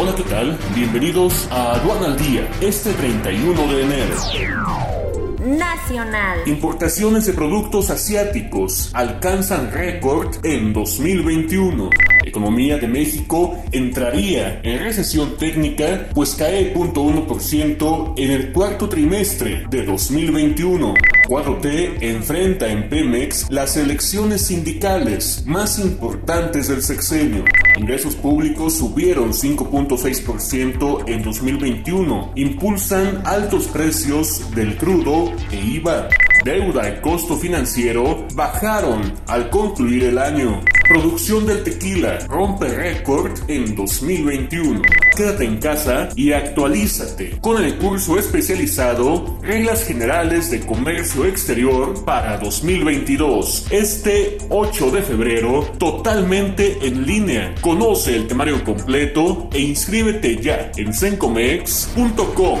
Hola, ¿qué tal? Bienvenidos a Aduana al Día, este 31 de enero. Nacional. Importaciones de productos asiáticos alcanzan récord en 2021. Economía de México entraría en recesión técnica, pues cae 0.1% en el cuarto trimestre de 2021. 4T enfrenta en Pemex las elecciones sindicales más importantes del sexenio. Ingresos públicos subieron 5.6% en 2021. Impulsan altos precios del crudo e IVA. Deuda y costo financiero bajaron al concluir el año. Producción del tequila rompe récord en 2021. Quédate en casa y actualízate con el curso especializado Reglas Generales de Comercio Exterior para 2022. Este 8 de febrero, totalmente en línea. Conoce el temario completo e inscríbete ya en sencomex.com.